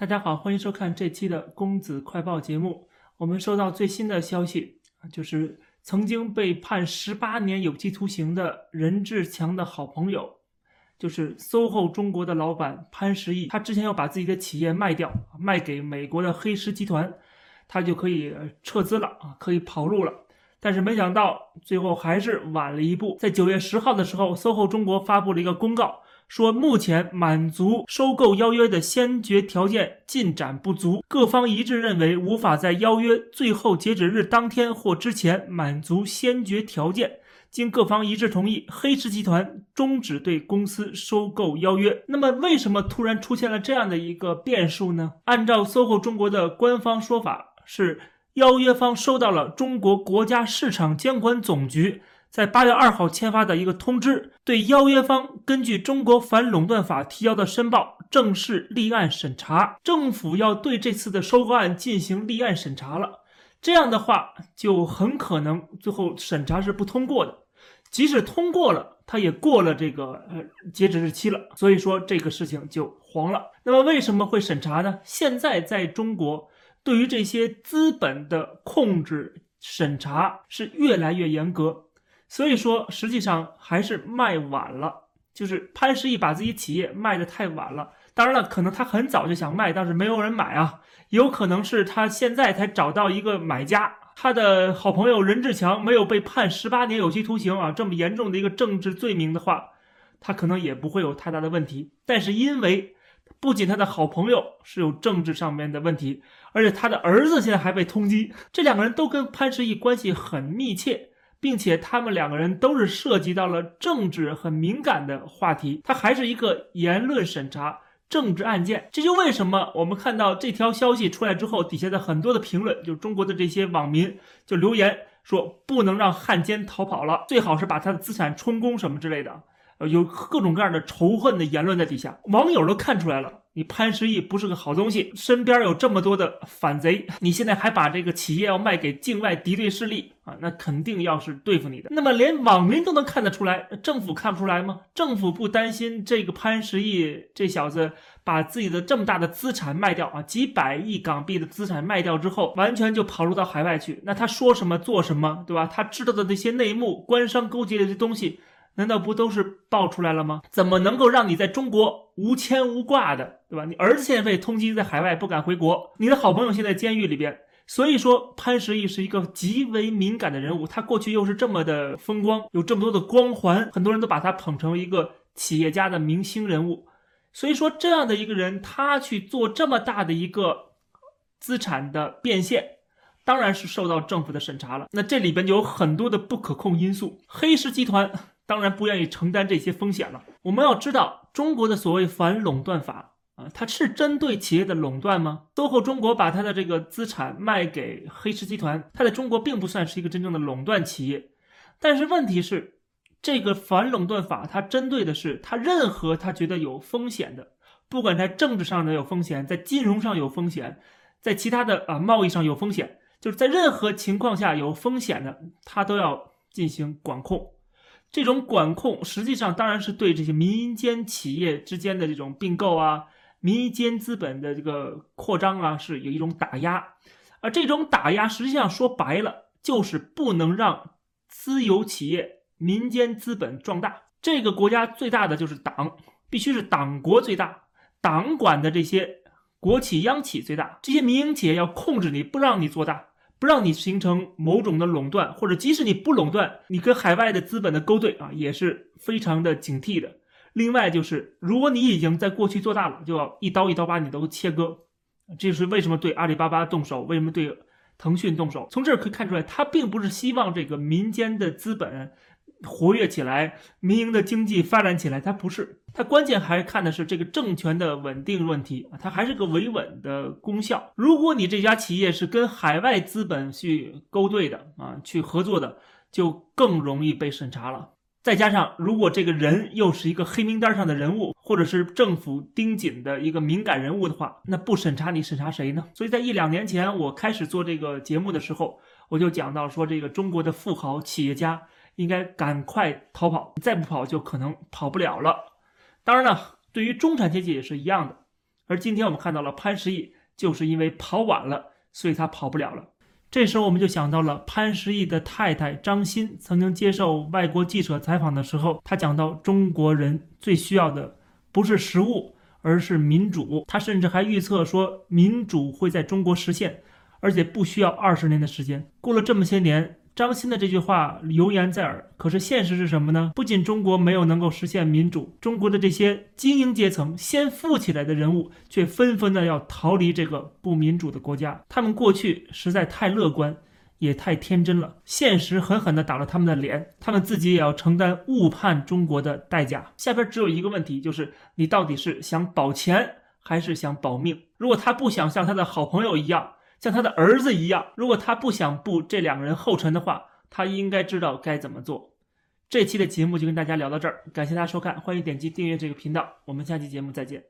大家好，欢迎收看这期的公子快报节目。我们收到最新的消息，就是曾经被判十八年有期徒刑的任志强的好朋友，就是 SOHO 中国的老板潘石屹。他之前要把自己的企业卖掉，卖给美国的黑石集团，他就可以撤资了啊，可以跑路了。但是没想到最后还是晚了一步，在九月十号的时候，SOHO 中国发布了一个公告。说目前满足收购邀约的先决条件进展不足，各方一致认为无法在邀约最后截止日当天或之前满足先决条件。经各方一致同意，黑石集团终止对公司收购邀约。那么，为什么突然出现了这样的一个变数呢？按照 SOHO 中国的官方说法，是邀约方收到了中国国家市场监管总局。在八月二号签发的一个通知，对邀约方根据中国反垄断法提交的申报正式立案审查。政府要对这次的收购案进行立案审查了，这样的话就很可能最后审查是不通过的。即使通过了，它也过了这个呃截止日期了，所以说这个事情就黄了。那么为什么会审查呢？现在在中国对于这些资本的控制审查是越来越严格。所以说，实际上还是卖晚了，就是潘石屹把自己企业卖的太晚了。当然了，可能他很早就想卖，但是没有人买啊。有可能是他现在才找到一个买家。他的好朋友任志强没有被判十八年有期徒刑啊，这么严重的一个政治罪名的话，他可能也不会有太大的问题。但是因为不仅他的好朋友是有政治上面的问题，而且他的儿子现在还被通缉，这两个人都跟潘石屹关系很密切。并且他们两个人都是涉及到了政治很敏感的话题，它还是一个言论审查政治案件。这就为什么我们看到这条消息出来之后，底下的很多的评论，就中国的这些网民就留言说，不能让汉奸逃跑了，最好是把他的资产充公什么之类的，有各种各样的仇恨的言论在底下，网友都看出来了。你潘石屹不是个好东西，身边有这么多的反贼，你现在还把这个企业要卖给境外敌对势力啊？那肯定要是对付你的。那么连网民都能看得出来，政府看不出来吗？政府不担心这个潘石屹这小子把自己的这么大的资产卖掉啊？几百亿港币的资产卖掉之后，完全就跑路到海外去？那他说什么做什么，对吧？他知道的那些内幕、官商勾结的这东西。难道不都是爆出来了吗？怎么能够让你在中国无牵无挂的，对吧？你儿子现在被通缉在海外，不敢回国；你的好朋友现在监狱里边。所以说，潘石屹是一个极为敏感的人物，他过去又是这么的风光，有这么多的光环，很多人都把他捧成一个企业家的明星人物。所以说，这样的一个人，他去做这么大的一个资产的变现，当然是受到政府的审查了。那这里边就有很多的不可控因素，黑石集团。当然不愿意承担这些风险了。我们要知道，中国的所谓反垄断法啊，它是针对企业的垄断吗？SOHO 中国把它的这个资产卖给黑石集团，它在中国并不算是一个真正的垄断企业。但是问题是，这个反垄断法它针对的是它任何它觉得有风险的，不管在政治上的有风险，在金融上有风险，在其他的啊贸易上有风险，就是在任何情况下有风险的，它都要进行管控。这种管控实际上当然是对这些民间企业之间的这种并购啊、民间资本的这个扩张啊，是有一种打压。而这种打压实际上说白了，就是不能让私有企业、民间资本壮大。这个国家最大的就是党，必须是党国最大，党管的这些国企、央企最大，这些民营企业要控制你，不让你做大。不让你形成某种的垄断，或者即使你不垄断，你跟海外的资本的勾兑啊，也是非常的警惕的。另外就是，如果你已经在过去做大了，就要一刀一刀把你都切割。这是为什么对阿里巴巴动手，为什么对腾讯动手？从这儿可以看出来，他并不是希望这个民间的资本。活跃起来，民营的经济发展起来，它不是，它关键还看的是这个政权的稳定问题，它还是个维稳的功效。如果你这家企业是跟海外资本去勾兑的啊，去合作的，就更容易被审查了。再加上，如果这个人又是一个黑名单上的人物，或者是政府盯紧的一个敏感人物的话，那不审查你审查谁呢？所以在一两年前我开始做这个节目的时候，我就讲到说，这个中国的富豪企业家。应该赶快逃跑，再不跑就可能跑不了了。当然了，对于中产阶级也是一样的。而今天我们看到了潘石屹，就是因为跑晚了，所以他跑不了了。这时候我们就想到了潘石屹的太太张欣曾经接受外国记者采访的时候，他讲到中国人最需要的不是食物，而是民主。他甚至还预测说民主会在中国实现，而且不需要二十年的时间。过了这么些年。张欣的这句话犹言在耳，可是现实是什么呢？不仅中国没有能够实现民主，中国的这些精英阶层先富起来的人物，却纷纷的要逃离这个不民主的国家。他们过去实在太乐观，也太天真了，现实狠狠地打了他们的脸，他们自己也要承担误判中国的代价。下边只有一个问题，就是你到底是想保钱还是想保命？如果他不想像他的好朋友一样。像他的儿子一样，如果他不想步这两个人后尘的话，他应该知道该怎么做。这期的节目就跟大家聊到这儿，感谢大家收看，欢迎点击订阅这个频道，我们下期节目再见。